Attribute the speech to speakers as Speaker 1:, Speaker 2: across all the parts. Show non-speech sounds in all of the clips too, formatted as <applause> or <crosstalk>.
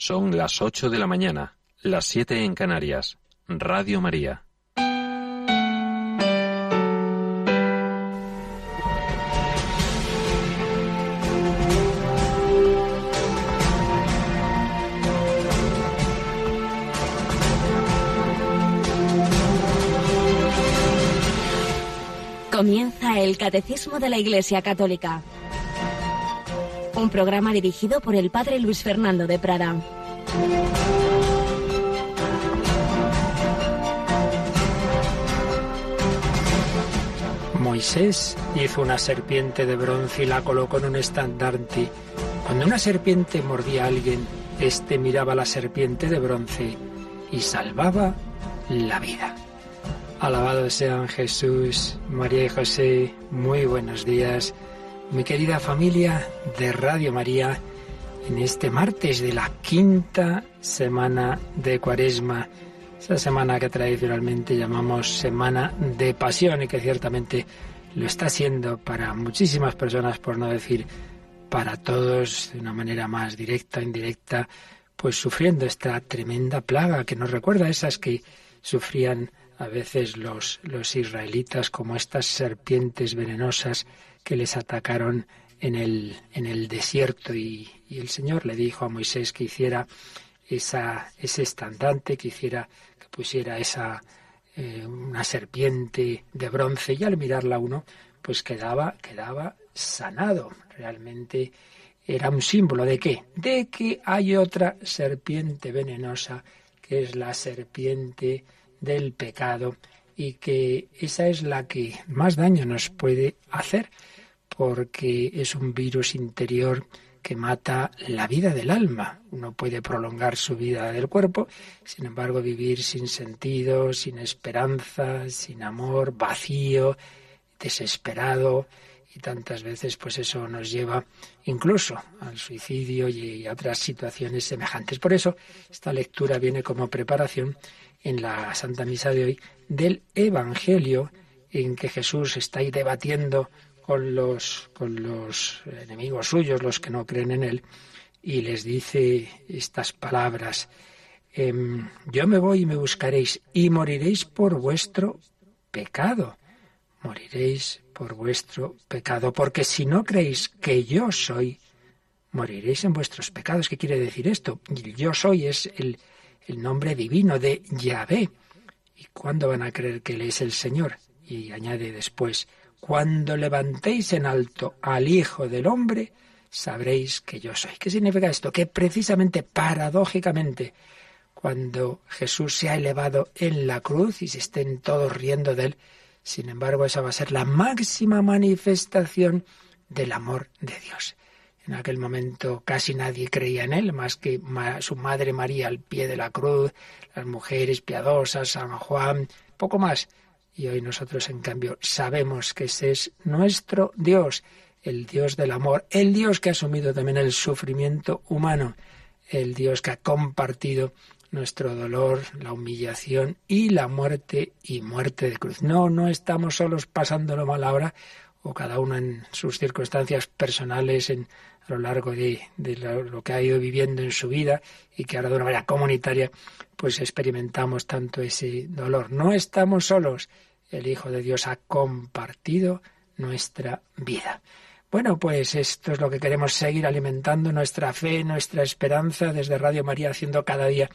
Speaker 1: Son las ocho de la mañana, las siete en Canarias. Radio María.
Speaker 2: Comienza el Catecismo de la Iglesia Católica un programa dirigido por el Padre Luis Fernando de Prada.
Speaker 3: Moisés hizo una serpiente de bronce y la colocó en un estandarte. Cuando una serpiente mordía a alguien, éste miraba a la serpiente de bronce y salvaba la vida. Alabado sean Jesús, María y José, muy buenos días mi querida familia de Radio María, en este martes de la quinta semana de Cuaresma, esa semana que tradicionalmente llamamos Semana de Pasión y que ciertamente lo está siendo para muchísimas personas, por no decir para todos, de una manera más directa indirecta, pues sufriendo esta tremenda plaga que nos recuerda a esas que sufrían a veces los, los israelitas como estas serpientes venenosas que les atacaron en el, en el desierto y, el Señor le dijo a Moisés que hiciera esa, ese estandante, que hiciera, que pusiera esa eh, una serpiente de bronce y al mirarla uno, pues quedaba, quedaba sanado. Realmente era un símbolo de qué? De que hay otra serpiente venenosa, que es la serpiente del pecado, y que esa es la que más daño nos puede hacer porque es un virus interior que mata la vida del alma. Uno puede prolongar su vida del cuerpo, sin embargo vivir sin sentido, sin esperanza, sin amor, vacío, desesperado y tantas veces pues eso nos lleva incluso al suicidio y a otras situaciones semejantes. Por eso esta lectura viene como preparación en la Santa Misa de hoy del Evangelio en que Jesús está ahí debatiendo con los, con los enemigos suyos, los que no creen en él, y les dice estas palabras, em, yo me voy y me buscaréis y moriréis por vuestro pecado, moriréis por vuestro pecado, porque si no creéis que yo soy, moriréis en vuestros pecados. ¿Qué quiere decir esto? Yo soy es el, el nombre divino de Yahvé. ¿Y cuándo van a creer que Él es el Señor? Y añade después, cuando levantéis en alto al Hijo del Hombre, sabréis que yo soy. ¿Qué significa esto? Que precisamente, paradójicamente, cuando Jesús se ha elevado en la cruz y se estén todos riendo de él, sin embargo, esa va a ser la máxima manifestación del amor de Dios. En aquel momento casi nadie creía en él, más que su madre María al pie de la cruz, las mujeres piadosas, San Juan, poco más. Y hoy nosotros, en cambio, sabemos que ese es nuestro Dios, el Dios del amor, el Dios que ha asumido también el sufrimiento humano, el Dios que ha compartido nuestro dolor, la humillación y la muerte y muerte de cruz. No, no estamos solos pasándolo mal ahora o cada uno en sus circunstancias personales en, a lo largo de, lo, lo, que ha ido viviendo en su vida y que ahora de una manera comunitaria pues experimentamos tanto ese dolor. No estamos solos, el Hijo de Dios ha compartido nuestra vida. Bueno, pues esto es lo que queremos seguir alimentando nuestra fe, nuestra esperanza desde Radio María, haciendo cada día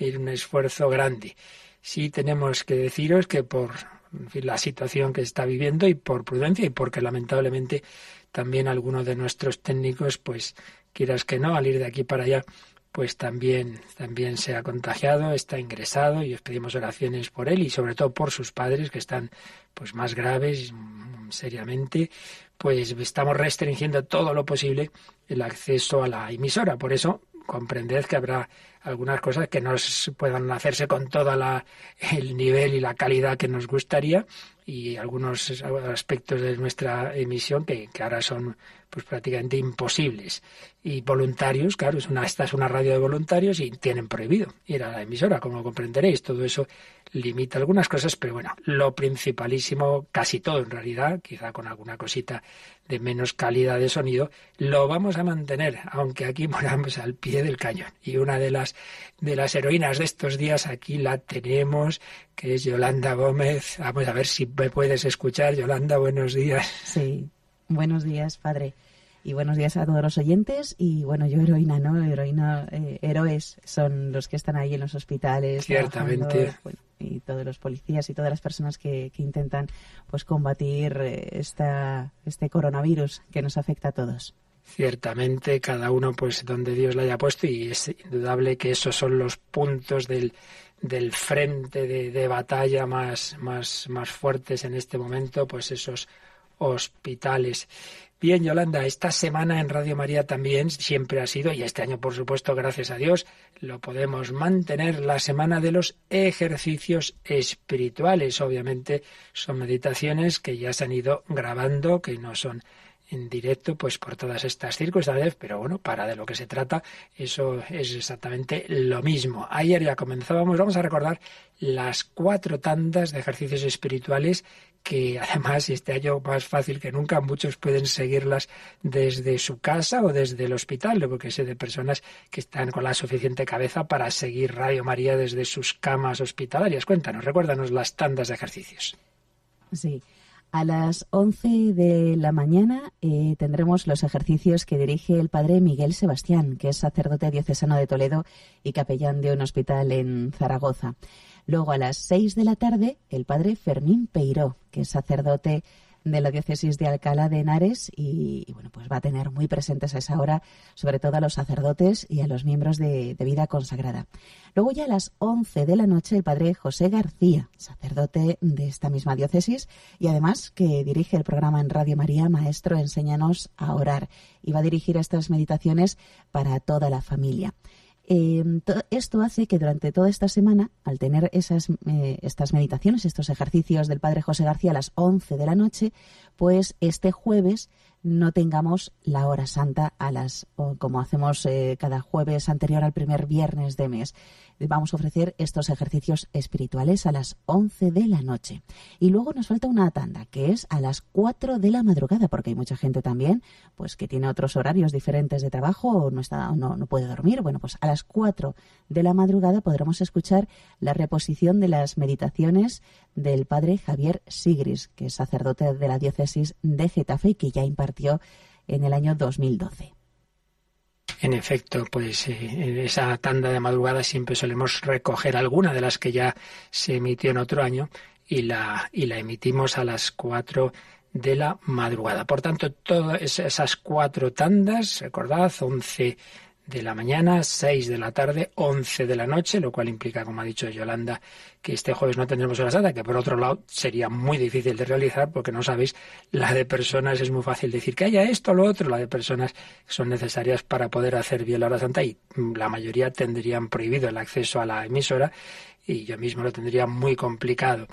Speaker 3: un esfuerzo grande. Sí tenemos que deciros que por la situación que está viviendo y por prudencia y porque lamentablemente también algunos de nuestros técnicos, pues quieras que no, al ir de aquí para allá, pues también, también se ha contagiado, está ingresado y os pedimos oraciones por él y sobre todo por sus padres que están pues más graves mm, seriamente, pues estamos restringiendo todo lo posible el acceso a la emisora. Por eso comprended que habrá algunas cosas que no puedan hacerse con todo el nivel y la calidad que nos gustaría y algunos aspectos de nuestra emisión que, que ahora son pues prácticamente imposibles. Y voluntarios, claro, es una, esta es una radio de voluntarios y tienen prohibido ir a la emisora, como comprenderéis. Todo eso limita algunas cosas, pero bueno, lo principalísimo, casi todo en realidad, quizá con alguna cosita de menos calidad de sonido, lo vamos a mantener, aunque aquí <laughs> moramos al pie del cañón. Y una de las de las heroínas de estos días aquí la tenemos, que es Yolanda Gómez. Vamos a ver si me puedes escuchar. Yolanda, buenos días.
Speaker 4: Sí, buenos días, padre. Y buenos días a todos los oyentes. Y bueno, yo heroína, ¿no? Heroína, eh, héroes son los que están ahí en los hospitales.
Speaker 3: Ciertamente.
Speaker 4: y todos los policías y todas las personas que, que intentan pues combatir eh, esta, este coronavirus que nos afecta a todos.
Speaker 3: Ciertamente, cada uno pues donde Dios le haya puesto y es indudable que esos son los puntos del, del frente de, de batalla más, más, más fuertes en este momento, pues esos hospitales. Bien, Yolanda, esta semana en Radio María también siempre ha sido, y este año por supuesto, gracias a Dios, lo podemos mantener, la semana de los ejercicios espirituales. Obviamente son meditaciones que ya se han ido grabando, que no son en directo, pues por todas estas circunstancias, pero bueno, para de lo que se trata, eso es exactamente lo mismo. Ayer ya comenzábamos, vamos a recordar las cuatro tandas de ejercicios espirituales que además este año más fácil que nunca muchos pueden seguirlas desde su casa o desde el hospital, porque sé de personas que están con la suficiente cabeza para seguir Radio María desde sus camas hospitalarias. Cuéntanos, recuérdanos las tandas de ejercicios.
Speaker 4: Sí. A las 11 de la mañana eh, tendremos los ejercicios que dirige el padre Miguel Sebastián, que es sacerdote diocesano de Toledo y capellán de un hospital en Zaragoza. Luego a las 6 de la tarde el padre Fermín Peiró, que es sacerdote de la diócesis de Alcalá de Henares y, bueno, pues va a tener muy presentes a esa hora, sobre todo a los sacerdotes y a los miembros de, de, vida consagrada. Luego ya a las 11 de la noche el padre José García, sacerdote de esta misma diócesis y además que dirige el programa en Radio María Maestro Enséñanos a orar y va a dirigir estas meditaciones para toda la familia. Eh, esto hace que durante toda esta semana, al tener esas, eh, estas meditaciones, estos ejercicios del Padre José García a las 11 de la noche, pues este jueves no tengamos la hora santa a las, como hacemos eh, cada jueves anterior al primer viernes de mes. Vamos a ofrecer estos ejercicios espirituales a las 11 de la noche. Y luego nos falta una tanda, que es a las 4 de la madrugada, porque hay mucha gente también pues que tiene otros horarios diferentes de trabajo o no, está, no, no puede dormir. Bueno, pues a las 4 de la madrugada podremos escuchar la reposición de las meditaciones del padre Javier Sigris, que es sacerdote de la diócesis de Getafe y que ya impartió en el año 2012.
Speaker 3: En efecto, pues eh, en esa tanda de madrugada siempre solemos recoger alguna de las que ya se emitió en otro año y la, y la emitimos a las cuatro de la madrugada. Por tanto, todas esas cuatro tandas, recordad, once de la mañana, 6 de la tarde, 11 de la noche, lo cual implica, como ha dicho Yolanda, que este jueves no tendremos hora santa, que por otro lado sería muy difícil de realizar porque no sabéis, la de personas es muy fácil decir que haya esto o lo otro, la de personas son necesarias para poder hacer bien la hora santa y la mayoría tendrían prohibido el acceso a la emisora y yo mismo lo tendría muy complicado.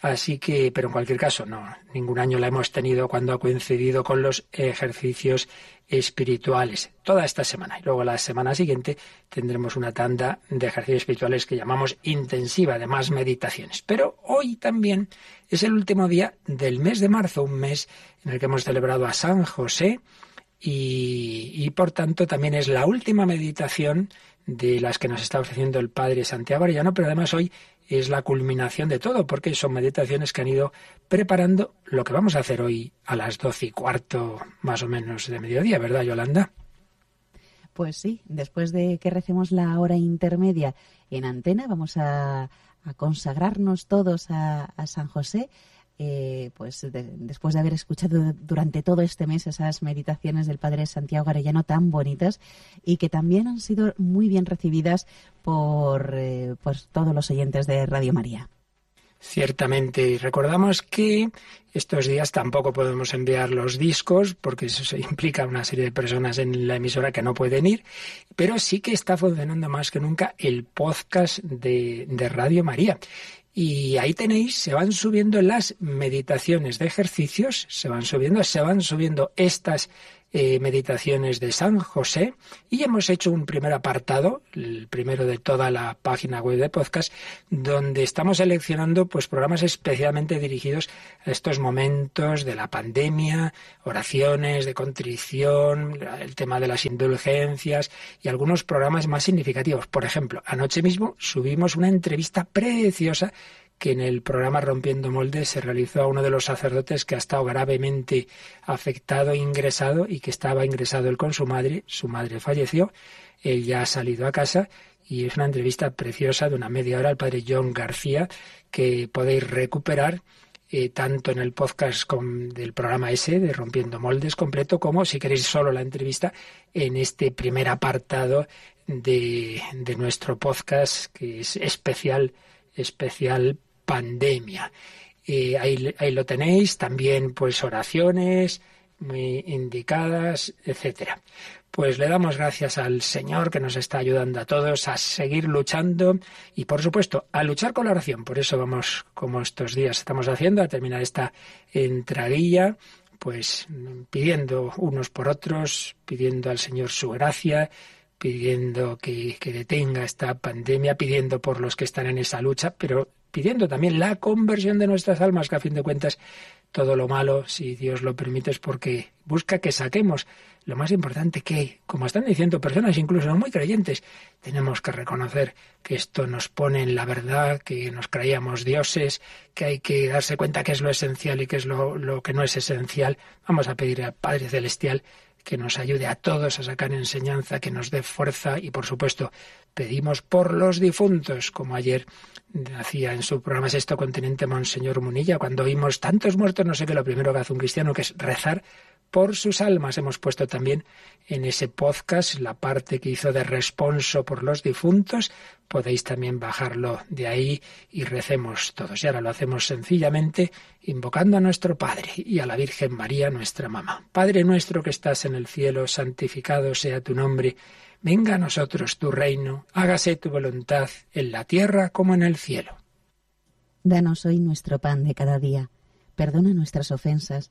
Speaker 3: Así que, pero en cualquier caso, no, ningún año la hemos tenido cuando ha coincidido con los ejercicios espirituales, toda esta semana. Y luego la semana siguiente tendremos una tanda de ejercicios espirituales que llamamos intensiva, de más meditaciones. Pero hoy también es el último día del mes de marzo, un mes en el que hemos celebrado a San José y, por tanto también es la última meditación de las que nos está ofreciendo el Padre Santiago Arellano, pero además hoy es la culminación de todo, porque son meditaciones que han ido preparando lo que vamos a hacer hoy a las doce y cuarto más o menos de mediodía, ¿verdad, Yolanda?
Speaker 4: Pues sí, después de que recemos la hora intermedia en antena, vamos a, consagrarnos todos a San José eh, pues después de haber escuchado durante todo este mes esas meditaciones del Padre Santiago Arellano tan bonitas y que también han sido muy bien recibidas por, eh, todos los oyentes de Radio María.
Speaker 3: Ciertamente, y recordamos que estos días tampoco podemos enviar los discos porque eso <laughs> implica una serie de personas en la emisora que no pueden ir, pero sí que está funcionando más que nunca el podcast de Radio María. Y ahí tenéis, se van subiendo las meditaciones de ejercicios, se van subiendo, se van subiendo estas eh, meditaciones de San José y hemos hecho un primer apartado, el primero de toda la página web de podcast, donde estamos seleccionando pues programas especialmente dirigidos a estos momentos de la pandemia, oraciones de contrición, el tema de las indulgencias y algunos programas más significativos. Por ejemplo, anoche mismo subimos una entrevista preciosa que en el programa Rompiendo Moldes se realizó a uno de los sacerdotes que ha estado gravemente afectado, ingresado y que estaba ingresado él con su madre. Su madre falleció, él ya ha salido a casa y es una entrevista preciosa de una media hora al padre John García que podéis recuperar eh, tanto en el podcast del programa ese de Rompiendo Moldes completo como si queréis solo la entrevista en este primer apartado de, de nuestro podcast que es especial especial pandemia. y ahí, ahí, lo tenéis, también pues oraciones muy indicadas, etcétera. Pues le damos gracias al Señor que nos está ayudando a todos a seguir luchando y por supuesto a luchar con la oración. Por eso vamos, como estos días estamos haciendo, a terminar esta entradilla, pues pidiendo unos por otros, pidiendo al Señor su gracia, pidiendo que, que detenga esta pandemia, pidiendo por los que están en esa lucha, pero pidiendo también la conversión de nuestras almas, que a fin de cuentas todo lo malo, si Dios lo permite, es porque busca que saquemos lo más importante que, como están diciendo personas incluso no muy creyentes, tenemos que reconocer que esto nos pone en la verdad, que nos creíamos dioses, que hay que darse cuenta que es lo esencial y que es lo, lo que no es esencial. Vamos a pedir al Padre Celestial que nos ayude a todos a sacar enseñanza, que nos dé fuerza y, por supuesto, pedimos por los difuntos, como ayer hacía en su programa Sexto Continente Monseñor Munilla, cuando oímos tantos muertos, no sé qué, lo primero que hace un cristiano, que es rezar por sus almas. Hemos puesto también en ese podcast la parte que hizo de responso por los difuntos. Podéis también bajarlo de ahí y recemos todos. Y ahora lo hacemos sencillamente invocando a nuestro Padre y a la Virgen María, nuestra mamá. Padre nuestro que estás en el cielo, santificado sea tu nombre. Venga a nosotros tu reino, hágase tu voluntad en la tierra como en el cielo.
Speaker 4: Danos hoy nuestro pan de cada día. Perdona nuestras ofensas,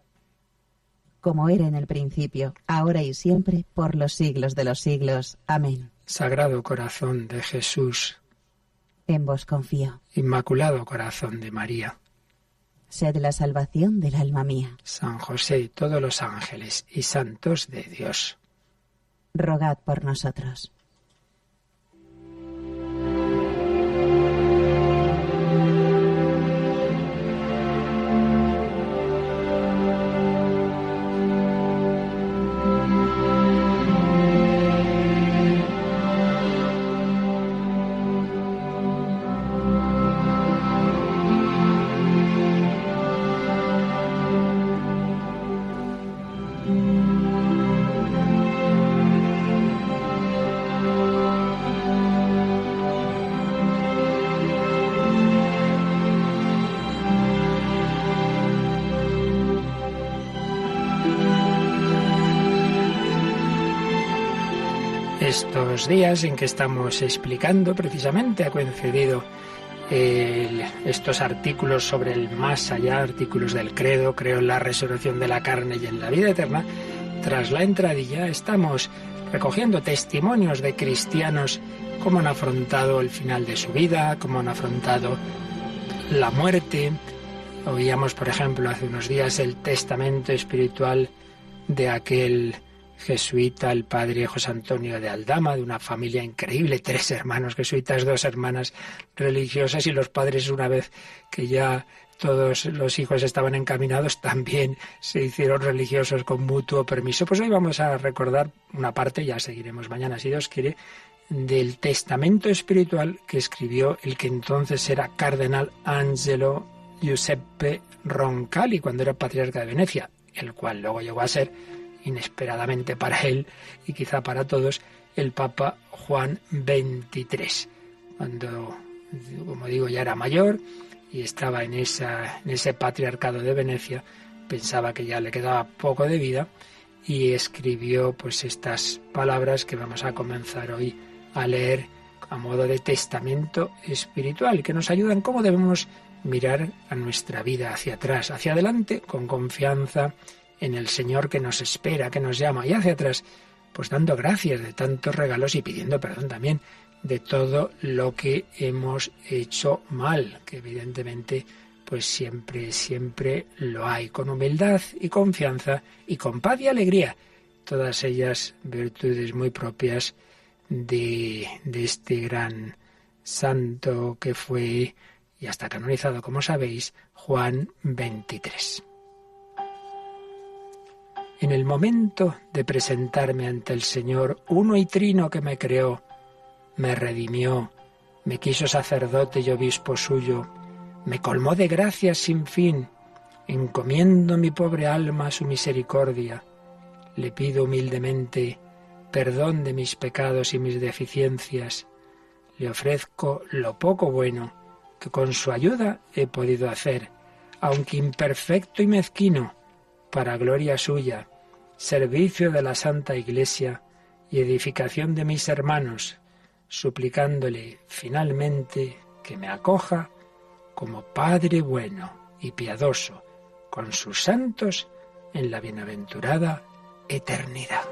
Speaker 4: Como era en el principio, ahora y siempre, por los siglos de los siglos. Amén.
Speaker 3: Sagrado corazón de Jesús.
Speaker 4: En vos confío.
Speaker 3: Inmaculado corazón de María.
Speaker 4: Sed la salvación del alma mía.
Speaker 3: San José y todos los ángeles y santos de Dios
Speaker 4: rogad por nosotros.
Speaker 3: Días en que estamos explicando, precisamente ha coincidido estos artículos sobre el más allá, artículos del credo, creo en la resurrección de la carne y en la vida eterna, tras la entradilla estamos recogiendo testimonios de cristianos, cómo han afrontado el final de su vida, cómo han afrontado la muerte. Oíamos, por ejemplo, hace unos días el testamento espiritual de aquel jesuita, el padre José Antonio de Aldama, de una familia increíble, tres hermanos jesuitas, dos hermanas religiosas y los padres una vez que ya todos los hijos estaban encaminados, también se hicieron religiosos con mutuo permiso. Pues hoy vamos a recordar una parte, ya seguiremos mañana si Dios quiere, del testamento espiritual que escribió el que entonces era cardenal Angelo Giuseppe Roncalli cuando era patriarca de Venecia, el cual luego llegó a ser inesperadamente para él y quizá para todos el Papa Juan XXIII, cuando, como digo, ya era mayor y estaba en, esa, en ese patriarcado de Venecia, pensaba que ya le quedaba poco de vida y escribió pues estas palabras que vamos a comenzar hoy a leer a modo de testamento espiritual que nos ayudan cómo debemos mirar a nuestra vida hacia atrás, hacia adelante con confianza en el Señor que nos espera, que nos llama, y hacia atrás, pues dando gracias de tantos regalos y pidiendo perdón también de todo lo que hemos hecho mal, que evidentemente pues siempre, siempre lo hay, con humildad y confianza y con paz y alegría, todas ellas virtudes muy propias de, de este gran santo que fue y hasta canonizado, como sabéis, Juan 23. En el momento de presentarme ante el Señor, uno y trino que me creó, me redimió, me quiso sacerdote y obispo suyo, me colmó de gracias sin fin, encomiendo mi pobre alma a su misericordia, le pido humildemente perdón de mis pecados y mis deficiencias, le ofrezco lo poco bueno que con su ayuda he podido hacer, aunque imperfecto y mezquino, para gloria suya, servicio de la Santa Iglesia y edificación de mis hermanos, suplicándole finalmente que me acoja como Padre bueno y piadoso con sus santos en la bienaventurada eternidad.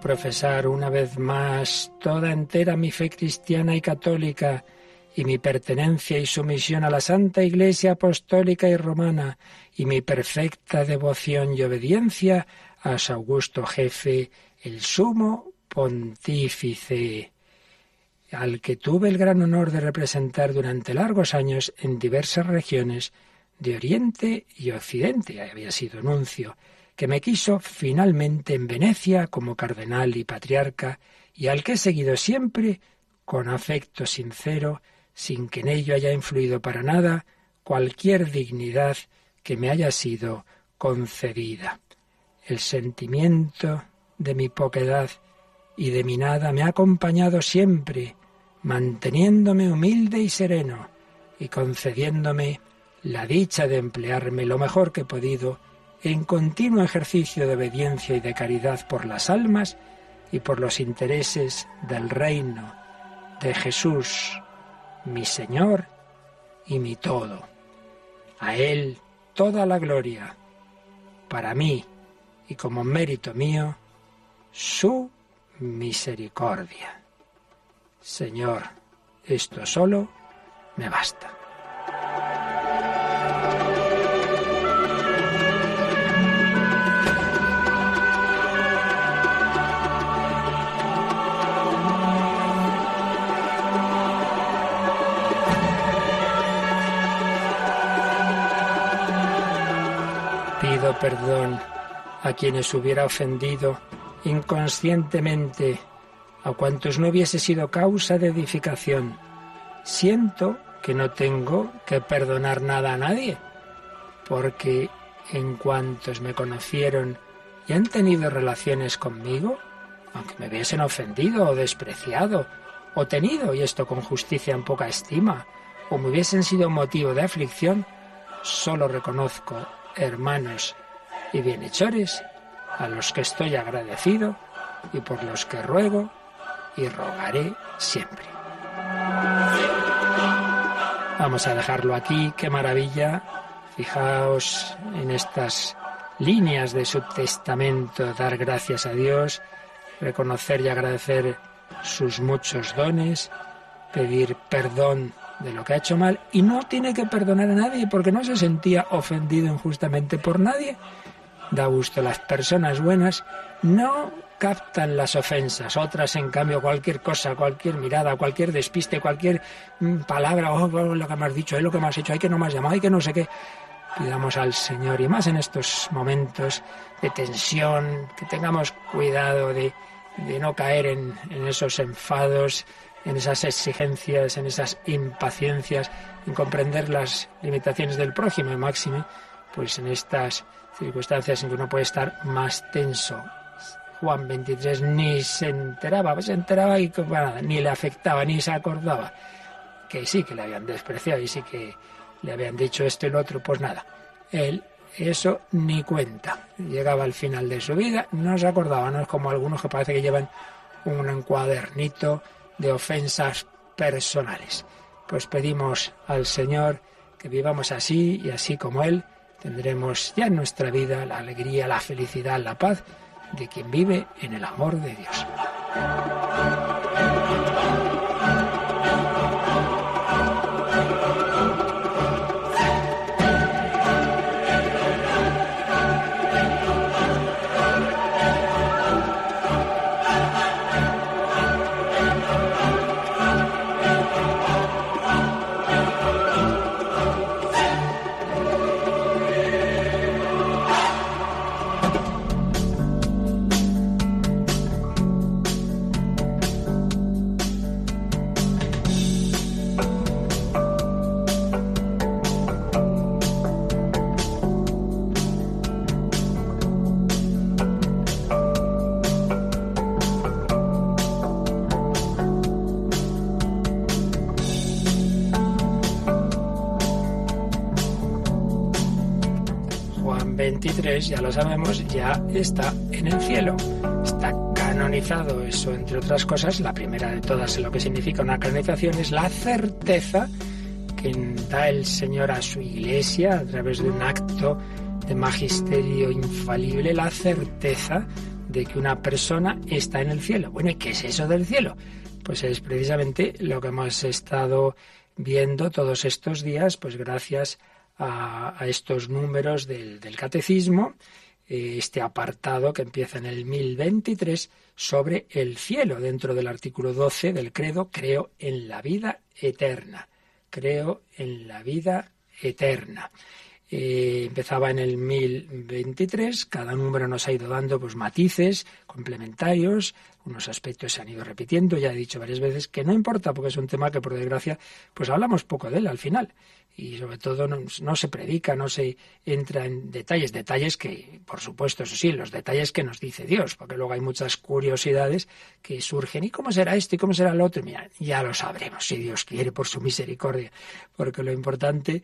Speaker 3: Profesar una vez más toda entera mi fe cristiana y católica y mi pertenencia y sumisión a la Santa Iglesia Apostólica y Romana y mi perfecta devoción y obediencia a su augusto jefe, el sumo pontífice, al que tuve el gran honor de representar durante largos años en diversas regiones de Oriente y Occidente. Había sido nuncio que me quiso finalmente en Venecia como cardenal y patriarca, y al que he seguido siempre con afecto sincero, sin que en ello haya influido para nada cualquier dignidad que me haya sido concedida. El sentimiento de mi poquedad y de mi nada me ha acompañado siempre, manteniéndome humilde y sereno, y concediéndome la dicha de emplearme lo mejor que he podido en continuo ejercicio de obediencia y de caridad por las almas y por los intereses del reino de Jesús, mi Señor y mi todo. A Él toda la gloria, para mí y como mérito mío, su misericordia. Señor, esto solo me basta. Perdón a quienes hubiera ofendido inconscientemente, a cuantos no hubiese sido causa de edificación. Siento que no tengo que perdonar nada a nadie, porque en cuantos me conocieron y han tenido relaciones conmigo, aunque me hubiesen ofendido o despreciado, o tenido, y esto con justicia en poca estima, o me hubiesen sido motivo de aflicción, solo reconozco, hermanos y bienhechores, a los que estoy agradecido y por los que ruego y rogaré siempre. Vamos a dejarlo aquí, qué maravilla. Fijaos en estas líneas de su testamento, dar gracias a Dios, reconocer y agradecer sus muchos dones, pedir perdón de lo que ha hecho mal y no tiene que perdonar a nadie porque no se sentía ofendido injustamente por nadie. Da gusto, las personas buenas no captan las ofensas, otras en cambio cualquier cosa, cualquier mirada, cualquier despiste, cualquier mm, palabra, oh, oh, lo que me has dicho, es lo que me has hecho, hay que no me has hay que no sé qué. Pidamos al Señor y más en estos momentos de tensión, que tengamos cuidado de, de no caer en, en esos enfados, en esas exigencias, en esas impaciencias, en comprender las limitaciones del prójimo y máxime, pues en estas circunstancias en que uno puede estar más tenso. Juan 23 ni se enteraba, pues se enteraba y nada, ni le afectaba, ni se acordaba que sí que le habían despreciado y sí que le habían dicho esto y lo otro, pues nada, él eso ni cuenta. Llegaba al final de su vida, no se acordaba, no es como algunos que parece que llevan un encuadernito de ofensas personales. Pues pedimos al Señor que vivamos así y así como Él tendremos ya en nuestra vida la alegría, la felicidad, la paz de quien vive en el amor de Dios. Ya lo sabemos, ya está en el cielo. Está canonizado. Eso, entre otras cosas, la primera de todas, lo que significa una canonización es la certeza que da el Señor a su iglesia a través de un acto de magisterio infalible, la certeza de que una persona está en el cielo. Bueno, ¿y qué es eso del cielo? Pues es precisamente lo que hemos estado viendo todos estos días, pues gracias a, estos números del, catecismo, eh, este apartado que empieza en el 1023 sobre el cielo, dentro del artículo 12 del credo, creo en la vida eterna, creo en la vida eterna. Eh, empezaba en el 1023, cada número nos ha ido dando pues matices complementarios, unos aspectos se han ido repitiendo, ya he dicho varias veces que no importa porque es un tema que por desgracia pues hablamos poco de él al final y sobre todo no, se predica, no se entra en detalles, detalles que, por supuesto, eso sí, los detalles que nos dice Dios, porque luego hay muchas curiosidades que surgen. ¿Y cómo será esto y cómo será el otro? Mira, ya lo sabremos, si Dios quiere, por su misericordia, porque lo importante,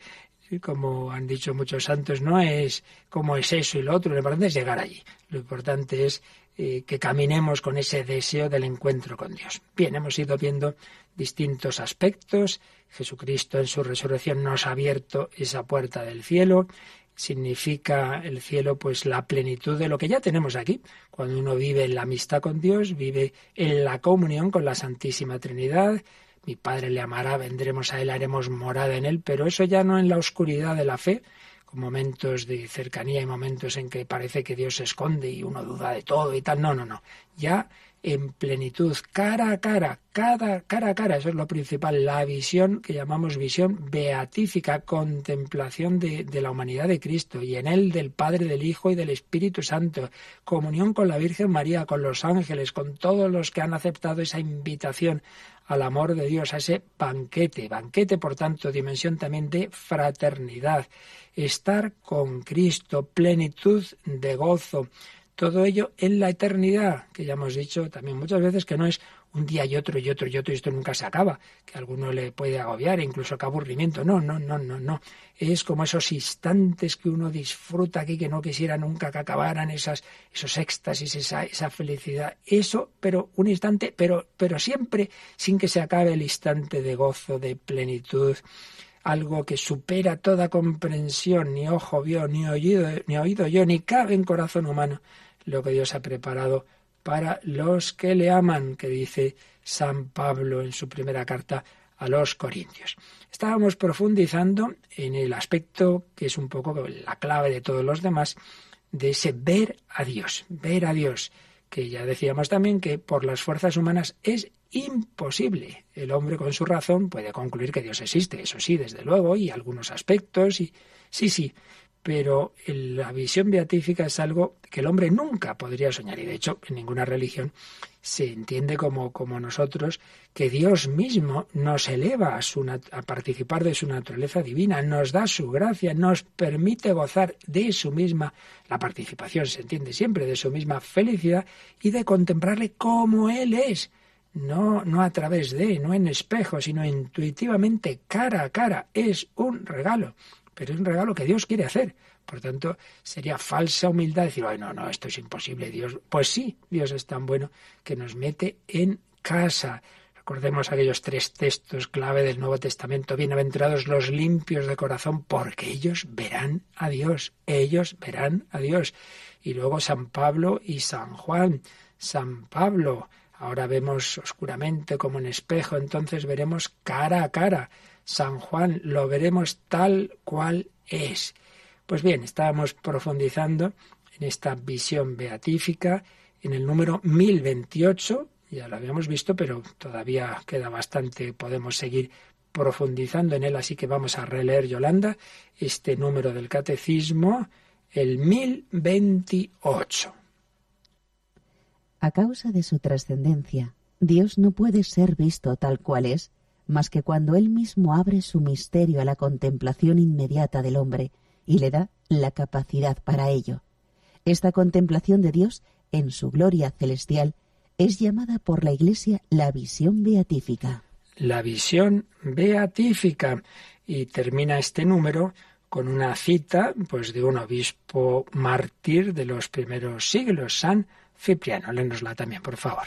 Speaker 3: como han dicho muchos santos, no es cómo es eso y lo otro, lo importante es llegar allí. Lo importante es eh, que caminemos con ese deseo del encuentro con Dios. Bien, hemos ido viendo distintos aspectos. Jesucristo en su resurrección nos ha abierto esa puerta del cielo. Significa el cielo pues la plenitud de lo que ya tenemos aquí. Cuando uno vive en la amistad con Dios, vive en la comunión con la Santísima Trinidad. Mi Padre le amará, vendremos a Él, haremos morada en Él, pero eso ya no en la oscuridad de la fe, con momentos de cercanía y momentos en que parece que Dios se esconde y uno duda de todo y tal. No, no, no. Ya en plenitud, cara a cara, cada, cara a cara, eso es lo principal, la visión que llamamos visión beatífica, contemplación de, de, la humanidad de Cristo y en él del Padre, del Hijo y del Espíritu Santo, comunión con la Virgen María, con los ángeles, con todos los que han aceptado esa invitación al amor de Dios, a ese banquete, banquete por tanto, dimensión también de fraternidad, estar con Cristo, plenitud de gozo, todo ello en la eternidad, que ya hemos dicho también muchas veces que no es un día y otro y otro y otro y esto nunca se acaba, que a alguno le puede agobiar, incluso que aburrimiento. No, no, no, no, no. Es como esos instantes que uno disfruta aquí que no quisiera nunca que acabaran esas, esos éxtasis, esa, esa felicidad. Eso, pero un instante, pero, pero siempre sin que se acabe el instante de gozo, de plenitud, algo que supera toda comprensión, ni ojo vio, ni oído, ni oído yo, ni cabe en corazón humano lo que Dios ha preparado para los que le aman, que dice San Pablo en su primera carta a los Corintios. Estábamos profundizando en el aspecto que es un poco la clave de todos los demás, de ese ver a Dios, ver a Dios, que ya decíamos también que por las fuerzas humanas es imposible. El hombre con su razón puede concluir que Dios existe, eso sí, desde luego, y algunos aspectos, y sí, sí, pero la visión beatífica es algo que el hombre nunca podría soñar, y de hecho en ninguna religión se entiende como, como nosotros que Dios mismo nos eleva a, participar de su naturaleza divina, nos da su gracia, nos permite gozar de su misma, la participación se entiende siempre, de su misma felicidad y de contemplarle como Él es. No, no a través de, no en espejo, sino intuitivamente, cara a cara. Es un regalo, pero es un regalo que Dios quiere hacer. Por tanto, sería falsa humildad decir, ay, no, no, esto es imposible, Dios. Pues sí, Dios es tan bueno que nos mete en casa. Recordemos aquellos tres textos clave del Nuevo Testamento. Bienaventurados los limpios de corazón, porque ellos verán a Dios. Ellos verán a Dios. Y luego San Pablo y San Juan. San Pablo, Ahora vemos oscuramente como en espejo, entonces veremos cara a cara. San Juan lo veremos tal cual es. Pues bien, estábamos profundizando en esta visión beatífica en el número 1028, ya lo habíamos visto, pero todavía queda bastante, podemos seguir profundizando en él, así que vamos a releer, Yolanda, este número del catecismo, el 1028.
Speaker 4: A causa de su trascendencia, Dios no puede ser visto tal cual es, más que cuando Él mismo abre su misterio a la contemplación inmediata del hombre y le da la capacidad para ello. Esta contemplación de Dios en su gloria celestial es llamada por la Iglesia la visión beatífica.
Speaker 3: La visión beatífica. Y termina este número con una cita pues de un obispo mártir de los primeros siglos, San Cipriano, lénosla también, por favor.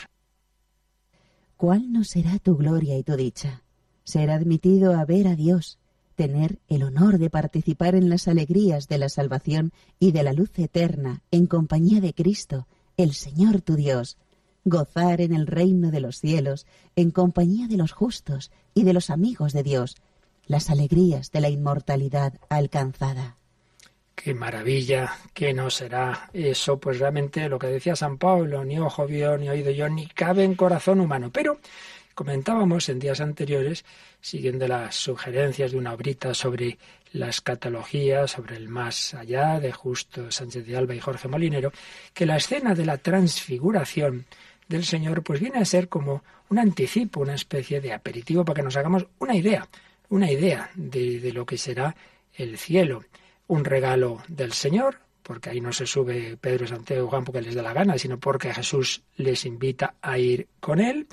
Speaker 4: ¿Cuál no será tu gloria y tu dicha? Ser admitido a ver a Dios, tener el honor de participar en las alegrías de la salvación y de la luz eterna en compañía de Cristo, el Señor tu Dios, gozar en el reino de los cielos en compañía de los justos y de los amigos de Dios, las alegrías de la inmortalidad alcanzada.
Speaker 3: Qué maravilla, que no será eso, pues realmente lo que decía San Pablo, ni ojo vio, ni oído yo, ni cabe en corazón humano. Pero comentábamos en días anteriores, siguiendo las sugerencias de una obrita sobre la escatología, sobre el más allá, de Justo Sánchez de Alba y Jorge Molinero, que la escena de la transfiguración del Señor pues viene a ser como un anticipo, una especie de aperitivo para que nos hagamos una idea, una idea de, de lo que será el cielo. Un regalo del Señor, porque ahí no se sube Pedro, Santiago y Juan porque les da la gana, sino porque Jesús les invita a ir con él,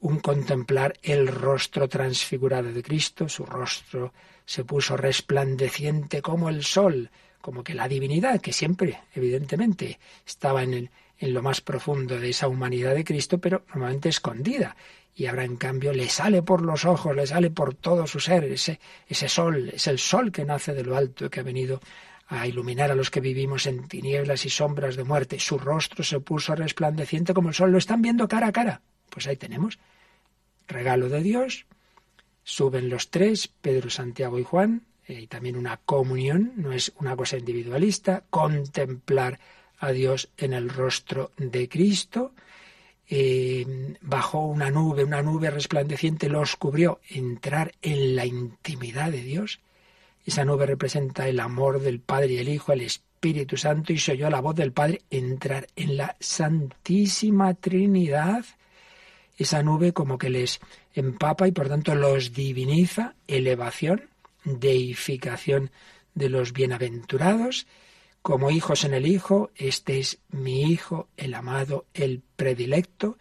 Speaker 3: un contemplar el rostro transfigurado de Cristo, su rostro se puso resplandeciente como el sol, como que la divinidad, que siempre, evidentemente, estaba en, el, en lo más profundo de esa humanidad de Cristo, pero normalmente escondida, y ahora en cambio le sale por los ojos, le sale por todo su ser, ese, ese sol, es el sol que nace de lo alto, que ha venido a iluminar a los que vivimos en tinieblas y sombras de muerte. Su rostro se puso resplandeciente como el sol, lo están viendo cara a cara. Pues ahí tenemos, regalo de Dios, suben los tres, Pedro, Santiago y Juan, eh, y también una comunión, no es una cosa individualista, contemplar a Dios en el rostro de Cristo, eh, bajó una nube, una nube resplandeciente los cubrió, entrar en la intimidad de Dios. Esa nube representa el amor del Padre y el Hijo, el Espíritu Santo, y se oyó la voz del Padre entrar en la Santísima Trinidad. Esa nube como que les empapa y por tanto los diviniza, elevación, deificación de los bienaventurados, como hijos en el Hijo, este es mi Hijo, el amado, el predilecto.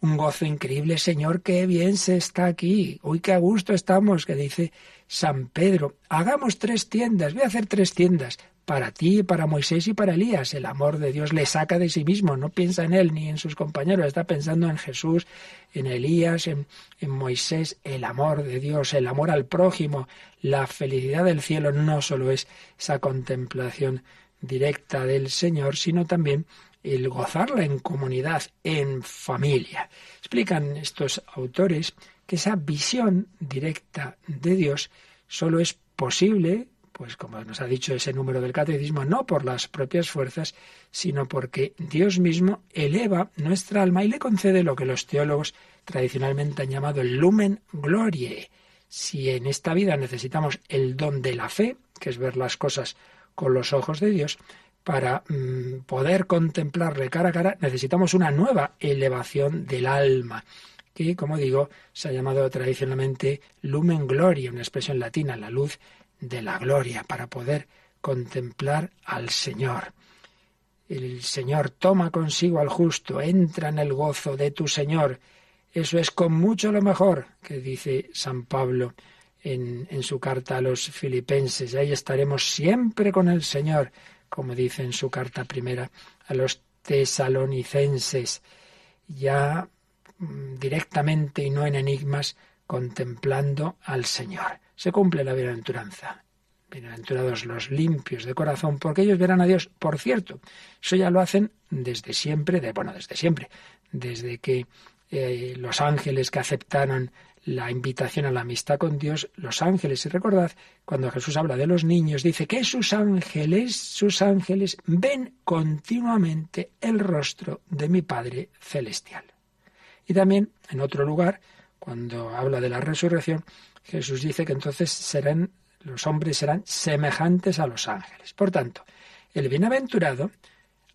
Speaker 3: Un gozo increíble, Señor, qué bien se está aquí. Uy, qué a gusto estamos, que dice San Pedro. Hagamos tres tiendas, voy a hacer tres tiendas para ti, para Moisés y para Elías. El amor de Dios le saca de sí mismo, no piensa en él ni en sus compañeros, está pensando en Jesús, en Elías, en, Moisés. El amor de Dios, el amor al prójimo, la felicidad del cielo no solo es esa contemplación directa del Señor, sino también el gozarla en comunidad, en familia. Explican estos autores que esa visión directa de Dios solo es posible, pues como nos ha dicho ese número del catecismo, no por las propias fuerzas, sino porque Dios mismo eleva nuestra alma y le concede lo que los teólogos tradicionalmente han llamado el lumen gloriae. Si en esta vida necesitamos el don de la fe, que es ver las cosas con los ojos de Dios, para mm, poder contemplarle cara a cara, necesitamos una nueva elevación del alma, que, como digo, se ha llamado tradicionalmente lumen gloria, una expresión latina, la luz de la gloria, para poder contemplar al Señor. El Señor toma consigo al justo, entra en el gozo de tu Señor. Eso es con mucho lo mejor que dice San Pablo en, en su carta a los filipenses. Ahí estaremos siempre con el Señor como dice en su carta primera a los tesalonicenses, ya mm, directamente y no en enigmas, contemplando al Señor. Se cumple la bienaventuranza. Bienaventurados los limpios de corazón, porque ellos verán a Dios. Por cierto, eso ya lo hacen desde siempre, de, bueno, desde siempre, desde que eh, los ángeles que aceptaron la invitación a la amistad con Dios, los ángeles, y recordad, cuando Jesús habla de los niños, dice que sus ángeles, sus ángeles ven continuamente el rostro de mi Padre Celestial. Y también, en otro lugar, cuando habla de la resurrección, Jesús dice que entonces serán, los hombres serán semejantes a los ángeles. Por tanto, el bienaventurado,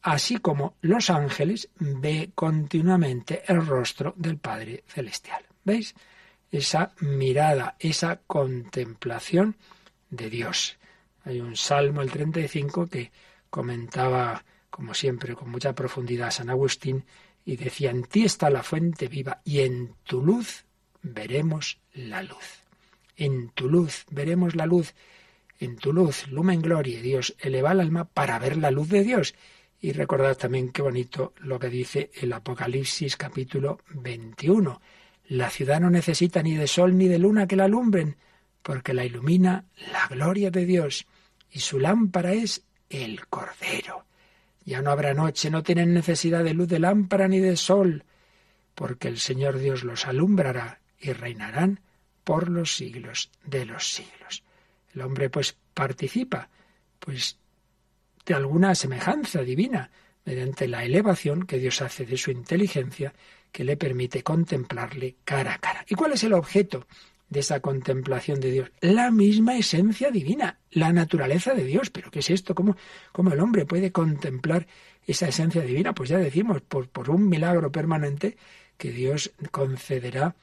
Speaker 3: así como los ángeles, ve continuamente el rostro del Padre Celestial. ¿Veis? esa mirada, esa contemplación de Dios. Hay un salmo, el 35, que comentaba, como siempre, con mucha profundidad San Agustín, y decía, en ti está la fuente viva y en tu luz veremos la luz. En tu luz veremos la luz. En tu luz, lumen gloria, Dios eleva el alma para ver la luz de Dios. Y recordad también qué bonito lo que dice el Apocalipsis capítulo 21 la ciudad no necesita ni de sol ni de luna que la alumbren, porque la ilumina la gloria de Dios, y su lámpara es el Cordero. Ya no habrá noche, no tienen necesidad de luz de lámpara ni de sol, porque el Señor Dios los alumbrará y reinarán por los siglos de los siglos. El hombre pues participa, pues de alguna semejanza divina, mediante la elevación que Dios hace de su inteligencia que le permite contemplarle cara a cara. ¿Y cuál es el objeto de esa contemplación de Dios? La misma esencia divina, la naturaleza de Dios. ¿Pero qué es esto? ¿Cómo, cómo el hombre puede contemplar esa esencia divina? Pues ya decimos, por, por un milagro permanente que Dios concederá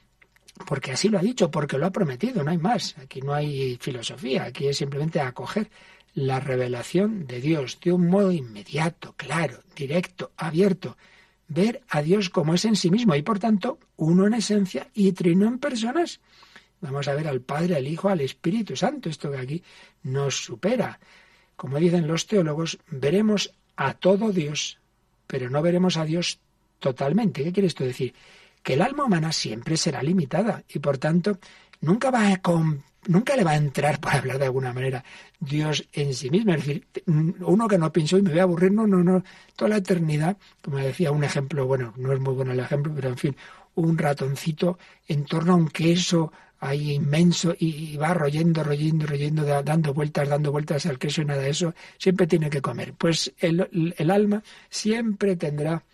Speaker 3: porque así lo ha dicho, porque lo ha prometido, no hay más. Aquí no hay filosofía, aquí es simplemente acoger la revelación de Dios de un modo inmediato, claro, directo, abierto, ver a Dios como es en sí mismo y por tanto uno en esencia y trino en personas. Vamos a ver al Padre, al Hijo, al Espíritu Santo, esto que aquí nos supera. Como dicen los teólogos, veremos a todo Dios, pero no veremos a Dios totalmente. ¿Qué quiere esto decir? Que el alma humana siempre será limitada y por tanto nunca va a nunca le va a entrar, <laughs> por hablar de alguna manera, Dios en sí mismo. Es decir, uno que no pienso y me voy a aburrir, no, no, no. Toda la eternidad, como decía, un ejemplo, bueno, no es muy bueno el ejemplo, pero en fin, un ratoncito en torno a un queso ahí inmenso y, va royendo, royendo, royendo, dando vueltas, dando vueltas al queso y nada de eso, siempre tiene que comer. Pues el alma siempre tendrá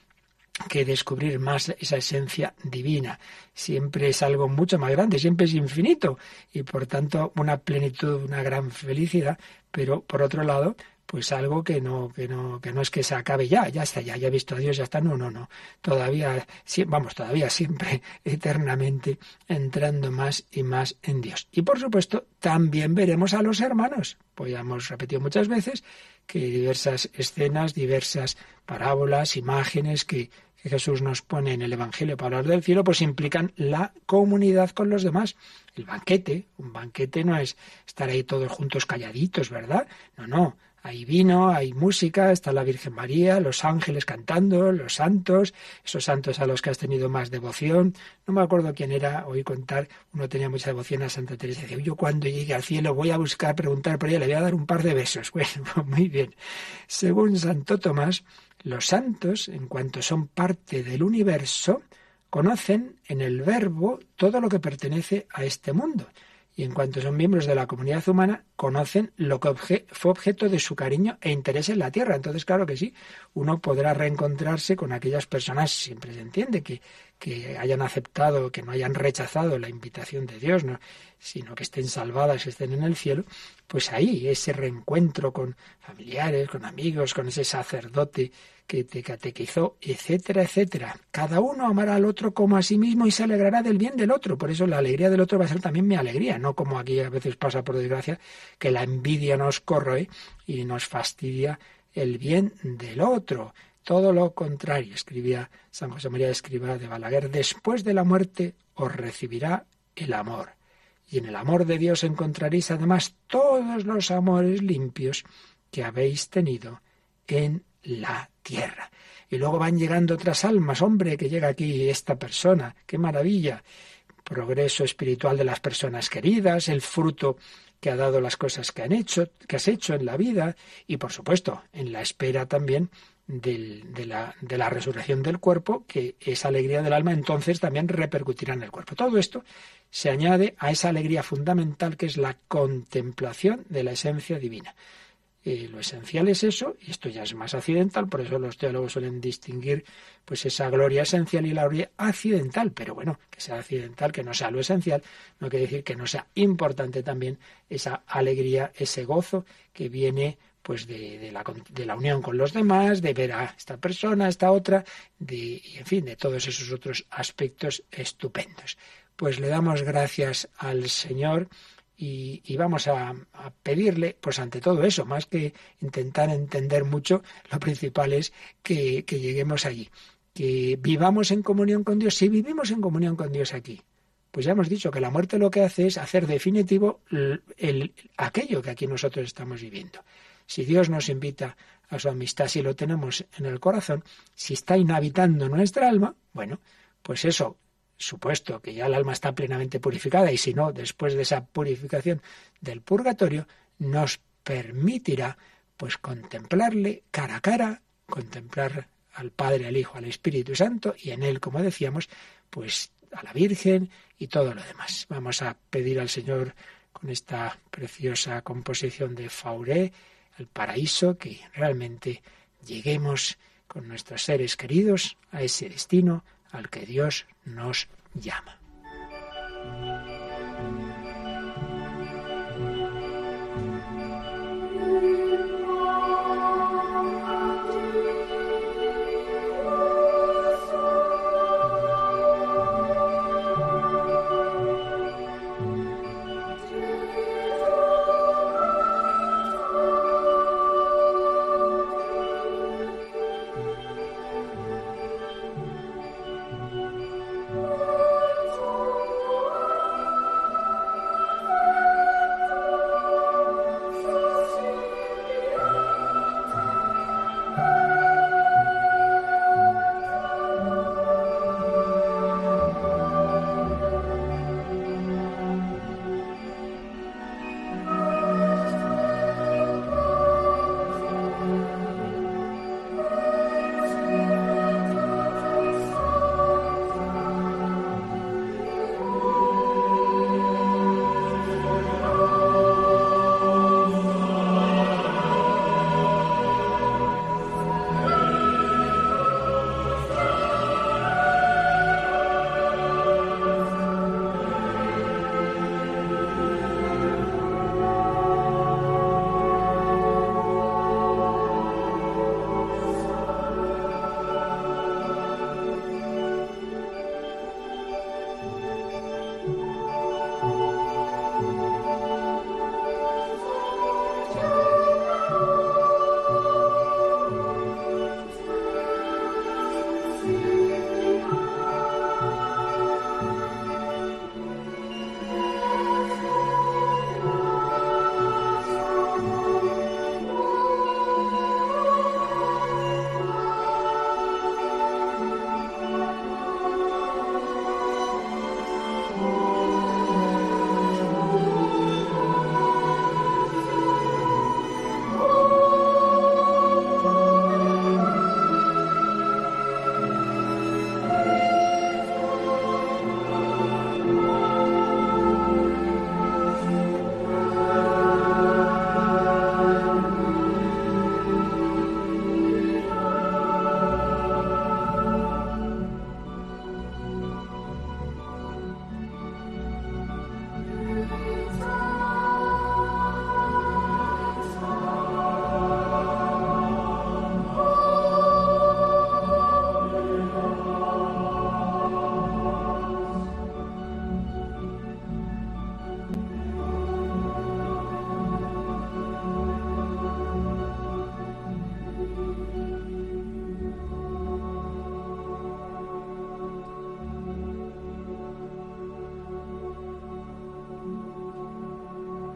Speaker 3: que descubrir más esa esencia divina. Siempre es algo mucho más grande, siempre es infinito y por tanto una plenitud, una gran felicidad, pero por otro lado, pues algo que no, que no, que no es que se acabe ya, ya está, ya, ya he visto a Dios, ya está, no, no, no. Todavía, vamos, todavía siempre, <laughs> eternamente, entrando más y más en Dios. Y por supuesto, también veremos a los hermanos. Pues ya hemos repetido muchas veces que diversas escenas, diversas parábolas, imágenes que, Jesús nos pone en el Evangelio para hablar del cielo, pues implican la comunidad con los demás. El banquete, un banquete no es estar ahí todos juntos calladitos, ¿verdad? No, no. Hay vino, hay música, está la Virgen María, los ángeles cantando, los santos, esos santos a los que has tenido más devoción. No me acuerdo quién era, oí contar, uno tenía mucha devoción a Santa Teresa. Decía, yo cuando llegue al cielo voy a buscar, preguntar por ella, le voy a dar un par de besos. <laughs> Bueno, pues muy bien. Según Santo Tomás, los santos, en cuanto son parte del universo, conocen en el verbo todo lo que pertenece a este mundo y en cuanto son miembros de la comunidad humana, conocen lo que fue objeto de su cariño e interés en la tierra. Entonces, claro que sí, uno podrá reencontrarse con aquellas personas, siempre se entiende, que, que hayan aceptado, que no hayan rechazado la invitación de Dios, ¿no? sino que estén salvadas, estén en el cielo, pues ahí ese reencuentro con familiares, con amigos, con ese sacerdote que te catequizó, etcétera, etcétera. Cada uno amará al otro como a sí mismo y se alegrará del bien del otro. Por eso la alegría del otro va a ser también mi alegría, no como aquí a veces pasa por desgracia, que la envidia nos corroe y nos fastidia el bien del otro. Todo lo contrario, escribía San José María Escriba de Balaguer, después de la muerte os recibirá el amor. Y en el amor de Dios encontraréis además todos los amores limpios que habéis tenido en la tierra. Y luego van llegando otras almas, hombre, que llega aquí esta persona, qué maravilla. Progreso espiritual de las personas queridas, el fruto que ha dado las cosas que han hecho, que has hecho en la vida, y por supuesto, en la espera también de, la, resurrección del cuerpo, que esa alegría del alma entonces también repercutirá en el cuerpo. Todo esto se añade a esa alegría fundamental que es la contemplación de la esencia divina. Eh, lo esencial es eso, y esto ya es más accidental, por eso los teólogos suelen distinguir pues esa gloria esencial y la gloria accidental, pero bueno, que sea accidental, que no sea lo esencial, no quiere decir que no sea importante también esa alegría, ese gozo que viene pues de, la, de, la, unión con los demás, de ver a esta persona, a esta otra, de, y en fin, de todos esos otros aspectos estupendos. Pues le damos gracias al Señor y, vamos a, pedirle, pues ante todo eso, más que intentar entender mucho, lo principal es que, lleguemos allí, que vivamos en comunión con Dios. Si vivimos en comunión con Dios aquí, pues ya hemos dicho que la muerte lo que hace es hacer definitivo el, aquello que aquí nosotros estamos viviendo. Si Dios nos invita a su amistad, si lo tenemos en el corazón, si está inhabitando nuestra alma, bueno, pues eso supuesto que ya el alma está plenamente purificada y si no, después de esa purificación del purgatorio, nos permitirá pues contemplarle cara a cara, contemplar al Padre, al Hijo, al Espíritu Santo y en él, como decíamos, pues a la Virgen y todo lo demás. Vamos a pedir al Señor con esta preciosa composición de Fauré, el paraíso, que realmente lleguemos con nuestros seres queridos a ese destino, al que Dios nos llama.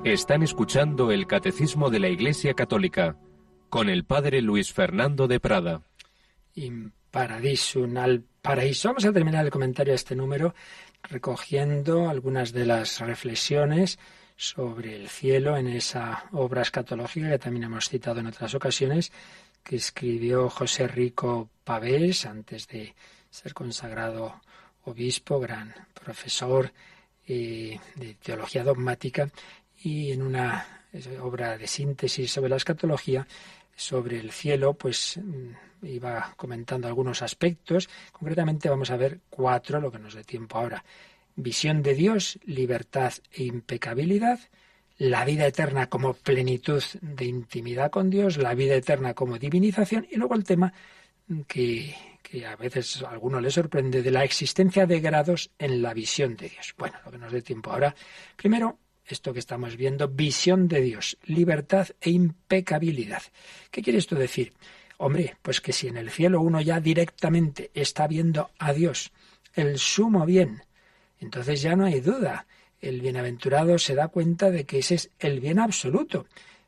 Speaker 1: Están escuchando el Catecismo de la Iglesia Católica con el Padre Luis Fernando de Prada.
Speaker 3: In paradisum al paraíso. Vamos a terminar el comentario a este número recogiendo algunas de las reflexiones sobre el cielo en esa obra escatológica que también hemos citado en otras ocasiones, que escribió José Rico Pavés antes de ser consagrado obispo, gran profesor eh, de teología dogmática y en una obra de síntesis sobre la escatología, sobre el cielo, pues mm, iba comentando algunos aspectos. Concretamente vamos a ver cuatro, lo que nos dé tiempo ahora. Visión de Dios, libertad e impecabilidad, la vida eterna como plenitud de intimidad con Dios, la vida eterna como divinización y luego el tema que, que a veces a alguno le sorprende de la existencia de grados en la visión de Dios. Bueno, lo que nos dé tiempo ahora. Primero, esto que estamos viendo, visión de Dios, libertad e impecabilidad. ¿Qué quiere esto decir? Hombre, pues que si en el cielo uno ya directamente está viendo a Dios, el sumo bien, entonces ya no hay duda. El bienaventurado se da cuenta de que ese es el bien absoluto.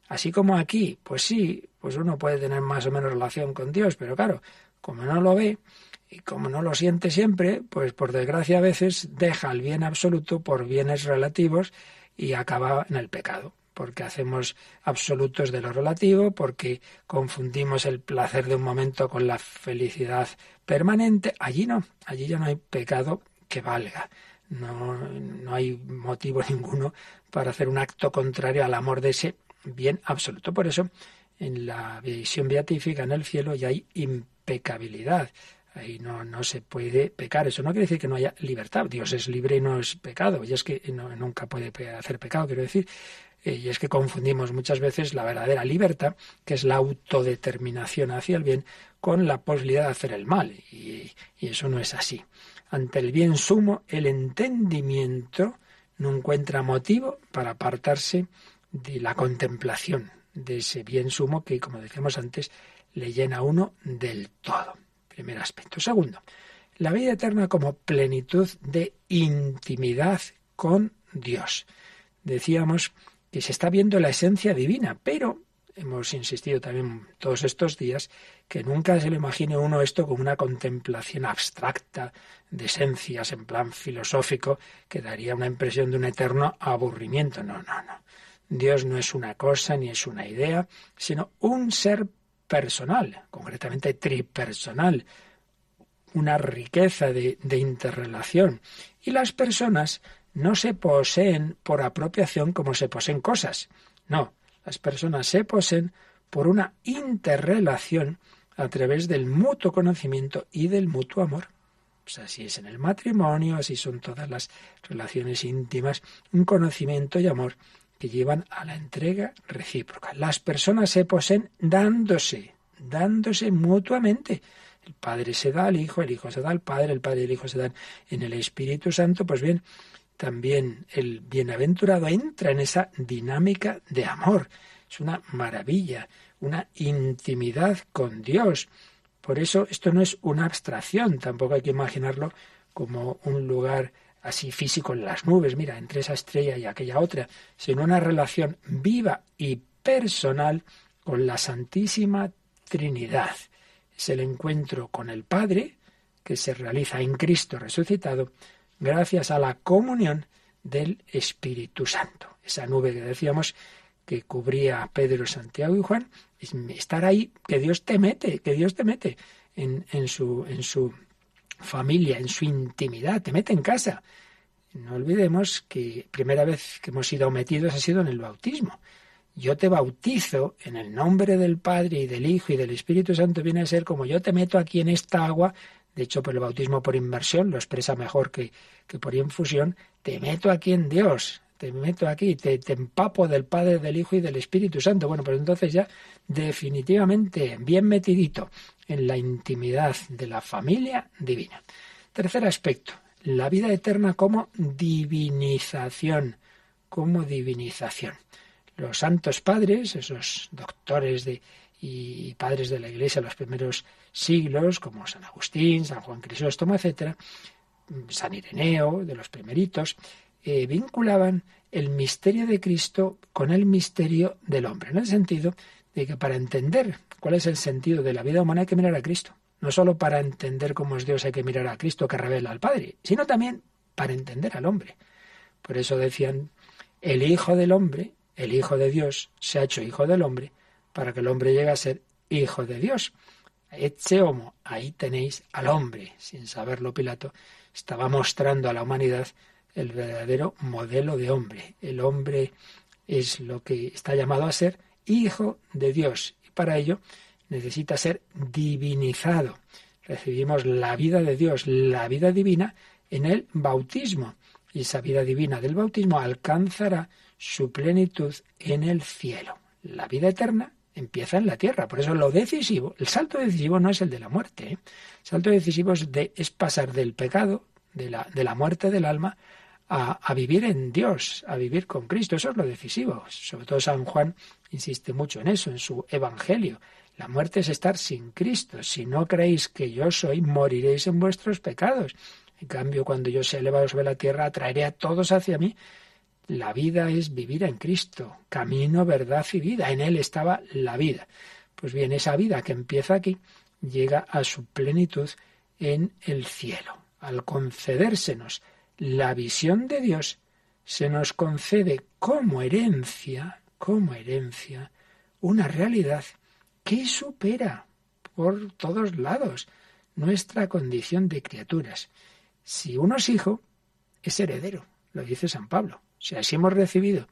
Speaker 3: Así como aquí, pues sí, pues uno puede tener más o menos relación con Dios, pero claro, como no lo ve y como no lo siente siempre, pues por desgracia a veces deja el bien absoluto por bienes relativos y acaba en el pecado, porque hacemos absolutos de lo relativo, porque confundimos el placer de un momento con la felicidad permanente. Allí no, allí ya no hay pecado que valga. No, no hay motivo <laughs> ninguno para hacer un acto contrario al amor de ese bien absoluto. Por eso, en la visión beatífica en el cielo ya hay impecabilidad. Ahí no, no se puede pecar. Eso no quiere decir que no haya libertad. Dios es libre y no es pecado. Y es que nunca puede hacer pecado, quiero decir. Eh, y es que confundimos muchas veces la verdadera libertad, que es la autodeterminación hacia el bien, con la posibilidad de hacer el mal. Y, y eso no es así. Ante el bien sumo, el entendimiento no encuentra motivo para apartarse de la contemplación de ese bien sumo que, como decíamos antes, le llena a uno del todo. Primer aspecto. Segundo, la vida eterna como plenitud de intimidad con Dios. Decíamos que se está viendo la esencia divina, pero hemos insistido también todos estos días que nunca se le imagine uno esto como una contemplación abstracta de esencias en plan filosófico que daría una impresión de un eterno aburrimiento. No, no, no. Dios no es una cosa ni es una idea, sino un ser personal, concretamente tripersonal, una riqueza de, interrelación. Y las personas no se poseen por apropiación como se poseen cosas. No, las personas se poseen por una interrelación a través del mutuo conocimiento y del mutuo amor. Pues así es en el matrimonio, así son todas las relaciones íntimas, un conocimiento y amor que llevan a la entrega recíproca. Las personas se poseen dándose, dándose mutuamente. El Padre se da al Hijo, el Hijo se da al Padre, el Padre y el Hijo se dan en el Espíritu Santo. Pues bien, también el bienaventurado entra en esa dinámica de amor. Es una maravilla, una intimidad con Dios. Por eso esto no es una abstracción, tampoco hay que imaginarlo como un lugar así físico en las nubes, mira, entre esa estrella y aquella otra, sino una relación viva y personal con la Santísima Trinidad. Es el encuentro con el Padre que se realiza en Cristo resucitado gracias a la comunión del Espíritu Santo. Esa nube que decíamos que cubría a Pedro, Santiago y Juan, es estar ahí, que Dios te mete, que Dios te mete en, en, su, en su familia, en su intimidad, te mete en casa. No olvidemos que primera vez que hemos sido metidos ha sido en el bautismo. Yo te bautizo en el nombre del Padre y del Hijo y del Espíritu Santo. Viene a ser como yo te meto aquí en esta agua. De hecho, por el bautismo por inmersión lo expresa mejor que, que por infusión. Te meto aquí en Dios te meto aquí, te, te, empapo del Padre, del Hijo y del Espíritu Santo. Bueno, pues entonces ya definitivamente bien metidito en la intimidad de la familia divina. Tercer aspecto, la vida eterna como divinización, como divinización. Los santos padres, esos doctores de, y padres de la Iglesia de los primeros siglos, como San Agustín, San Juan Crisóstomo, etc., San Ireneo, de los primeritos, eh, vinculaban el misterio de Cristo con el misterio del hombre, en el sentido de que para entender cuál es el sentido de la vida humana hay que mirar a Cristo. No solo para entender cómo es Dios hay que mirar a Cristo que revela al Padre, sino también para entender al hombre. Por eso decían, el Hijo del Hombre, el Hijo de Dios, se ha hecho Hijo del Hombre para que el hombre llegue a ser Hijo de Dios. Etze homo, ahí tenéis al hombre, sin saberlo Pilato, estaba mostrando a la humanidad el verdadero modelo de hombre. El hombre es lo que está llamado a ser hijo de Dios y para ello necesita ser divinizado. Recibimos la vida de Dios, la vida divina en el bautismo y esa vida divina del bautismo alcanzará su plenitud en el cielo. La vida eterna empieza en la tierra. Por eso lo decisivo, el salto decisivo no es el de la muerte. ¿eh? El salto decisivo es, de, es pasar del pecado, de la, de la muerte del alma, a, vivir en Dios, a vivir con Cristo. Eso es lo decisivo. Sobre todo San Juan insiste mucho en eso, en su Evangelio. La muerte es estar sin Cristo. Si no creéis que yo soy, moriréis en vuestros pecados. En cambio, cuando yo sea elevado sobre la tierra, atraeré a todos hacia mí. La vida es vivir en Cristo, camino, verdad y vida. En Él estaba la vida. Pues bien, esa vida que empieza aquí llega a su plenitud en el cielo. Al concedérsenos la visión de Dios se nos concede como herencia, como herencia, una realidad que supera por todos lados nuestra condición de criaturas. Si uno es hijo, es heredero, lo dice San Pablo. Si así hemos recibido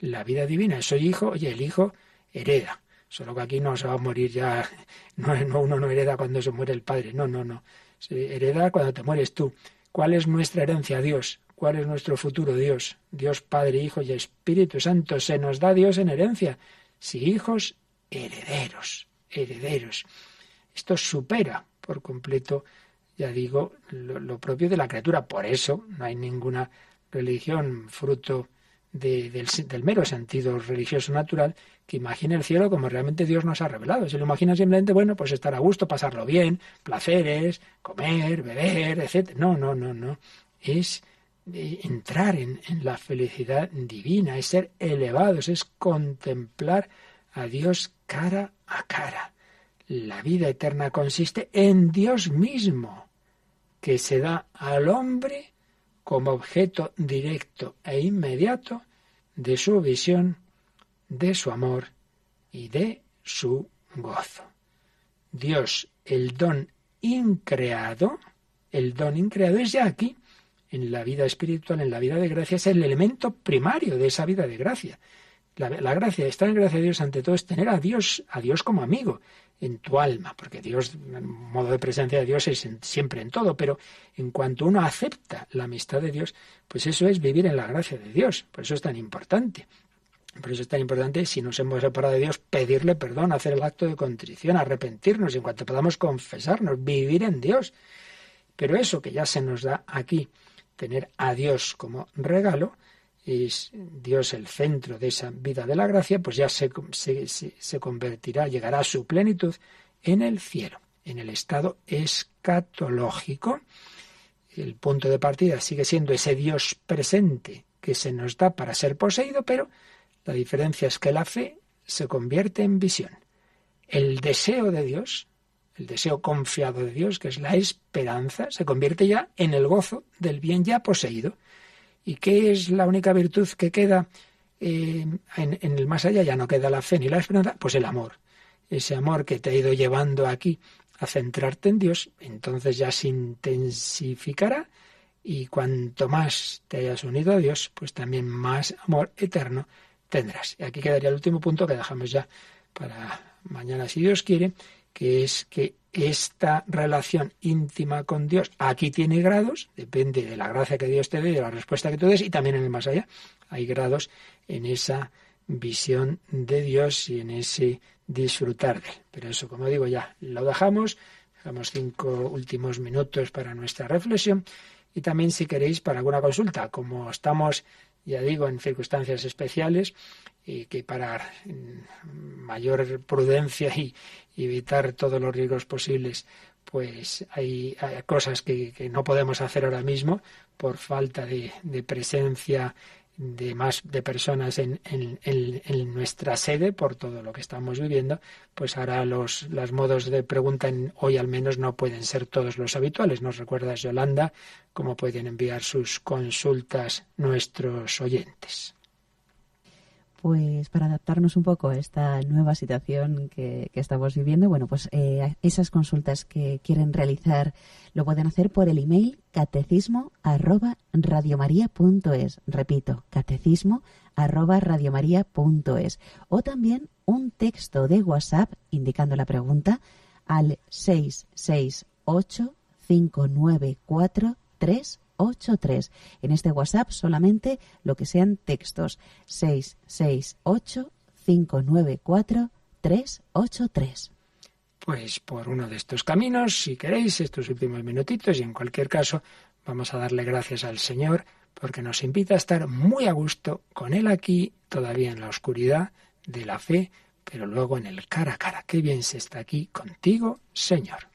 Speaker 3: la vida divina, soy hijo, oye, el hijo hereda. Solo que aquí no se va a morir ya, <laughs> no, no, uno no hereda cuando se muere el padre, no, no, no. Se hereda cuando te mueres tú. ¿Cuál es nuestra herencia, Dios? ¿Cuál es nuestro futuro, Dios? Dios Padre, Hijo y Espíritu Santo. Se nos da Dios en herencia. Si hijos, herederos, herederos. Esto supera por completo, ya digo, lo, propio de la criatura. Por eso no hay ninguna religión fruto del, del, mero sentido religioso natural que imagine el cielo como realmente Dios nos ha revelado. Si lo imagina simplemente, bueno, pues estar a gusto, pasarlo bien, placeres, comer, beber, etc. No, no, no, no. Es eh, entrar en, en la felicidad divina, es ser elevados, es contemplar a Dios cara a cara. La vida eterna consiste en Dios mismo, que se da al hombre como objeto directo e inmediato de su visión de su amor y de su gozo. Dios, el don increado, el don increado es ya aquí, en la vida espiritual, en la vida de gracia, es el elemento primario de esa vida de gracia. La, gracia, estar en gracia de Dios ante todo es tener a Dios, a Dios como amigo en tu alma, porque Dios, el modo de presencia de Dios es siempre en todo, pero en cuanto uno acepta la amistad de Dios, pues eso es vivir en la gracia de Dios, por eso es tan importante. Por eso es tan importante, si nos hemos separado de Dios, pedirle perdón, hacer el acto de contrición, arrepentirnos, en cuanto podamos confesarnos, vivir en Dios. Pero eso que ya se nos da aquí, tener a Dios como regalo, es Dios el centro de esa vida de la gracia, pues ya se, se, se, convertirá, llegará a su plenitud en el cielo, en el estado escatológico. El punto de partida sigue siendo ese Dios presente que se nos da para ser poseído, pero la diferencia es que la fe se convierte en visión. El deseo de Dios, el deseo confiado de Dios, que es la esperanza, se convierte ya en el gozo del bien ya poseído. ¿Y qué es la única virtud que queda eh, en, en, el más allá? Ya no queda la fe ni la esperanza, pues el amor. Ese amor que te ha ido llevando aquí a centrarte en Dios, entonces ya se intensificará y cuanto más te hayas unido a Dios, pues también más amor eterno tendrás. Y aquí quedaría el último punto que dejamos ya para mañana, si Dios quiere, que es que esta relación íntima con Dios aquí tiene grados, depende de la gracia que Dios te dé, de la respuesta que tú des, y también en el más allá hay grados en esa visión de Dios y en ese disfrutar de él. Pero eso, como digo, ya lo dejamos, dejamos cinco últimos minutos para nuestra reflexión y también si queréis para alguna consulta, como estamos ya digo, en circunstancias especiales, y que para mayor prudencia y, evitar todos los riesgos posibles,
Speaker 5: pues hay, cosas que, no podemos hacer ahora mismo por falta de, presencia de más de personas en, en, nuestra sede por todo lo que estamos viviendo, pues ahora los, los modos de pregunta hoy al menos no pueden ser todos los habituales. Nos recuerdas, Yolanda, cómo pueden enviar sus consultas nuestros oyentes
Speaker 4: pues para adaptarnos un poco a esta nueva situación que, estamos viviendo, bueno, pues eh, esas consultas que quieren realizar lo pueden hacer por el email catecismo arroba Repito, catecismo arroba O también un texto de WhatsApp indicando la pregunta al 668 594 3 83. En este WhatsApp solamente lo que sean textos 668 594 383.
Speaker 5: Pues por uno de estos caminos, si queréis, estos últimos minutitos y en cualquier caso, vamos a darle gracias al Señor porque nos invita a estar muy a gusto con Él aquí, todavía en la oscuridad de la fe, pero luego en el cara a cara. Qué bien se está aquí contigo, Señor.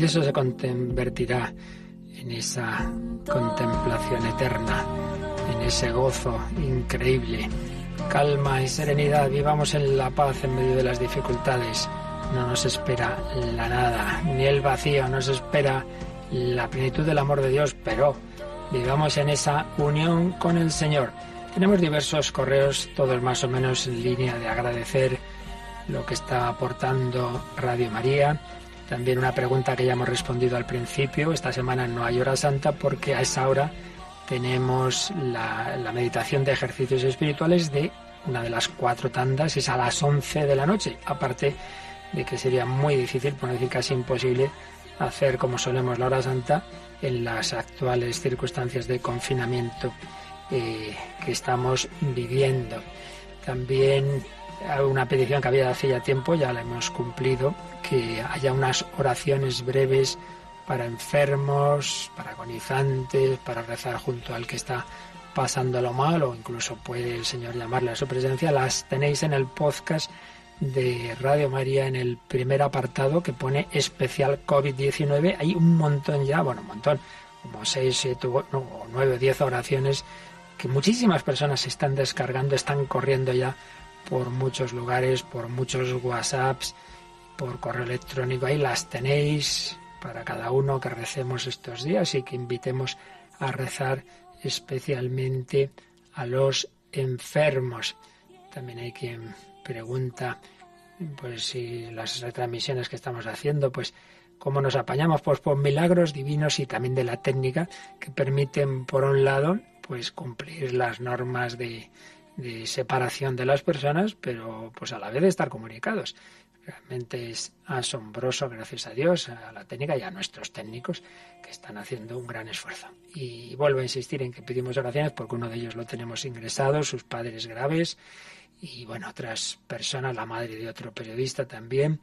Speaker 5: Y eso se convertirá en esa contemplación eterna, en ese gozo increíble. Calma y serenidad, vivamos en la paz en medio de las dificultades. No nos espera la nada, ni el vacío, nos espera la plenitud del amor de Dios, pero vivamos en esa unión con el Señor. Tenemos diversos correos, todos más o menos en línea de agradecer
Speaker 3: lo que está aportando Radio María. También una pregunta que ya hemos respondido al principio. Esta semana no hay hora santa porque a esa hora tenemos la, meditación de ejercicios espirituales de una de las cuatro tandas, es a las 11 de la noche. Aparte de que sería muy difícil, por decir casi imposible, hacer como solemos la hora santa en las actuales circunstancias de confinamiento eh, que estamos viviendo. También una petición que había de hace ya tiempo, ya la hemos cumplido, que haya unas oraciones breves para enfermos, para agonizantes, para rezar junto al que está pasando lo mal, o incluso puede el Señor llamarle a su presencia, las tenéis en el podcast de Radio María en el primer apartado que pone especial COVID-19. Hay un montón ya, bueno, un montón, como seis, siete, no, nueve o diez oraciones que muchísimas personas se están descargando, están corriendo ya por muchos lugares, por muchos WhatsApps, por correo electrónico. Ahí las tenéis para cada uno que recemos estos días y que invitemos a rezar especialmente a los enfermos. También hay quien pregunta pues si las retransmisiones que estamos haciendo, pues cómo nos apañamos pues por milagros divinos y también de la técnica que permiten por un lado pues cumplir las normas de, de separación de las personas, pero pues a la vez de estar comunicados. Realmente es asombroso, gracias a Dios, a la técnica y a nuestros técnicos que están haciendo un gran esfuerzo. Y vuelvo a insistir en que pedimos oraciones porque uno de ellos lo tenemos ingresado, sus padres graves, y bueno, otras personas, la madre de otro periodista también.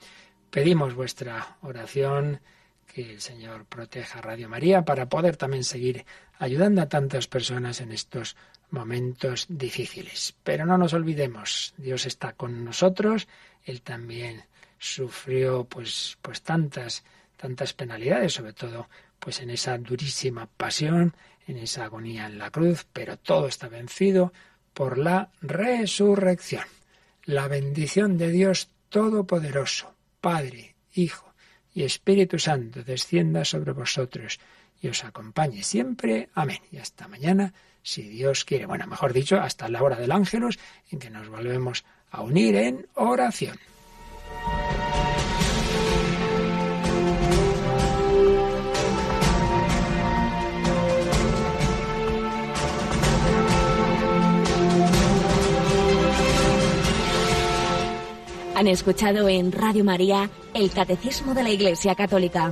Speaker 3: Pedimos vuestra oración, que el Señor proteja a Radio María para poder también seguir ayudando a tantas personas en estos momentos difíciles. Pero no nos olvidemos, Dios está con nosotros, Él también sufrió pues, pues tantas, tantas penalidades, sobre todo pues en esa durísima pasión, en esa agonía en la cruz, pero todo está vencido por la resurrección. La bendición de Dios Todopoderoso, Padre, Hijo y Espíritu Santo, descienda sobre vosotros y os acompañe siempre. Amén. Y hasta mañana, si Dios quiere. Bueno, mejor dicho, hasta la hora del ángelos, en que nos volvemos a unir en oración.
Speaker 2: Han escuchado en Radio María el Catecismo de la Iglesia Católica.